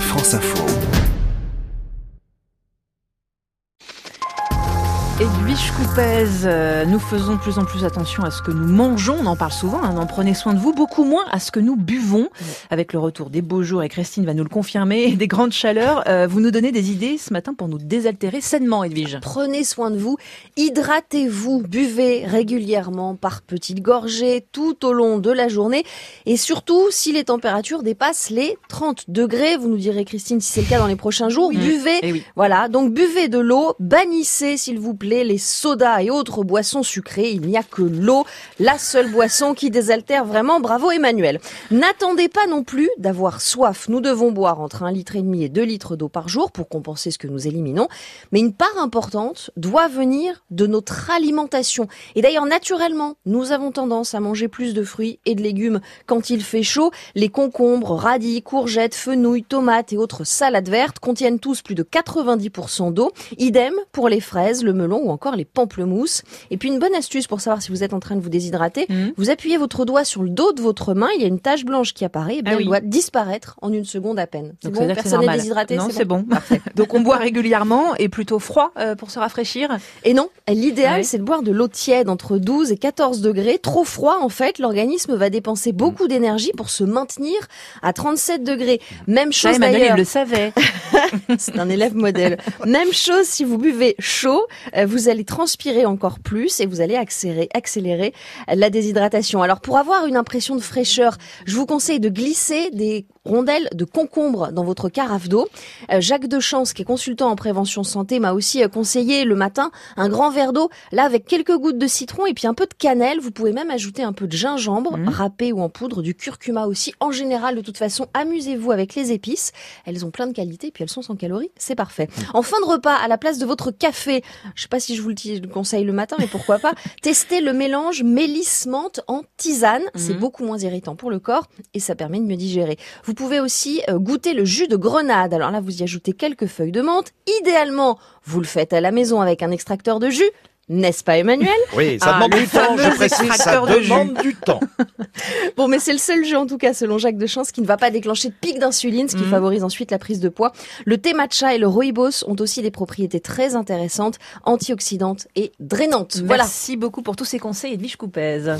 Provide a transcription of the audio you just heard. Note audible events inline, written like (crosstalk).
France Info. Edwige Coupez, euh, nous faisons de plus en plus attention à ce que nous mangeons, on en parle souvent, hein, en prenez soin de vous, beaucoup moins à ce que nous buvons. Avec le retour des beaux jours, et Christine va nous le confirmer, et (laughs) des grandes chaleurs, euh, vous nous donnez des idées ce matin pour nous désaltérer sainement, Edwige. Prenez soin de vous, hydratez-vous, buvez régulièrement par petites gorgées tout au long de la journée, et surtout si les températures dépassent les 30 degrés, vous nous direz Christine si c'est le cas dans les prochains jours, buvez, Eh oui. voilà, donc buvez de l'eau, bannissez s'il vous plaît les sodas et autres boissons sucrées. Il n'y a que l'eau, la seule boisson qui désaltère vraiment. Bravo Emmanuel. N'attendez pas non plus d'avoir soif. Nous devons boire entre un litre et demi et deux litres d'eau par jour pour compenser ce que nous éliminons. Mais une part importante doit venir de notre alimentation. Et d'ailleurs, naturellement, nous avons tendance à manger plus de fruits et de légumes quand il fait chaud. Les concombres, radis, courgettes, fenouilles, tomates et autres salades vertes contiennent tous plus de 90% d'eau. Idem pour les fraises, le melon ou encore les pamplemousses. Et puis une bonne astuce pour savoir si vous êtes en train de vous déshydrater, Mhm. vous appuyez votre doigt sur le dos de votre main, il y a une tache blanche qui apparaît, et bien Ah oui. elle doit disparaître en une seconde à peine. C'est bon, personne n'est déshydraté, Non, c'est bon. (laughs) Donc on boit régulièrement et plutôt froid euh, pour se rafraîchir. Et non, l'idéal Ouais. c'est de boire de l'eau tiède entre 12 et 14 degrés. Trop froid en fait, l'organisme va dépenser beaucoup d'énergie pour se maintenir à 37 degrés. Même chose Emmanuel, il d'ailleurs. le savait. (laughs) C'est un élève modèle. Même chose si vous buvez chaud, euh, vous allez transpirer encore plus et vous allez accélérer, la déshydratation. Alors pour avoir une impression de fraîcheur, je vous conseille de glisser des rondelles de concombre dans votre carafe d'eau. Euh, Jacques Dechance, qui est consultant en prévention santé, m'a aussi euh, conseillé le matin un grand verre d'eau, là avec quelques gouttes de citron et puis un peu de cannelle. Vous pouvez même ajouter un peu de gingembre Mhm. râpé ou en poudre, du curcuma aussi. En général, de toute façon, amusez-vous avec les épices. Elles ont plein de qualités, puis elles sont sans calories, c'est parfait. En fin de repas, à la place de votre café, je sais pas si je vous le conseille le matin, mais pourquoi pas, (laughs) testez le mélange mélisse-menthe en tisane. C'est Mhm. beaucoup moins irritant pour le corps et ça permet de mieux digérer. Vous pouvez aussi euh, goûter le jus de grenade. Alors là, vous y ajoutez quelques feuilles de menthe. Idéalement, vous le faites à la maison avec un extracteur de jus. N'est-ce pas Emmanuel Oui, ça Ah, demande du temps, je précise, ça de jus. demande du temps. (laughs) Bon, mais c'est le seul jus en tout cas, selon Jacques Dechance, qui ne va pas déclencher de pic d'insuline, ce qui Mhm. favorise ensuite la prise de poids. Le thé matcha et le rooibos ont aussi des propriétés très intéressantes, antioxydantes et drainantes. Voilà. Merci beaucoup pour tous ces conseils, Edwige Coupez.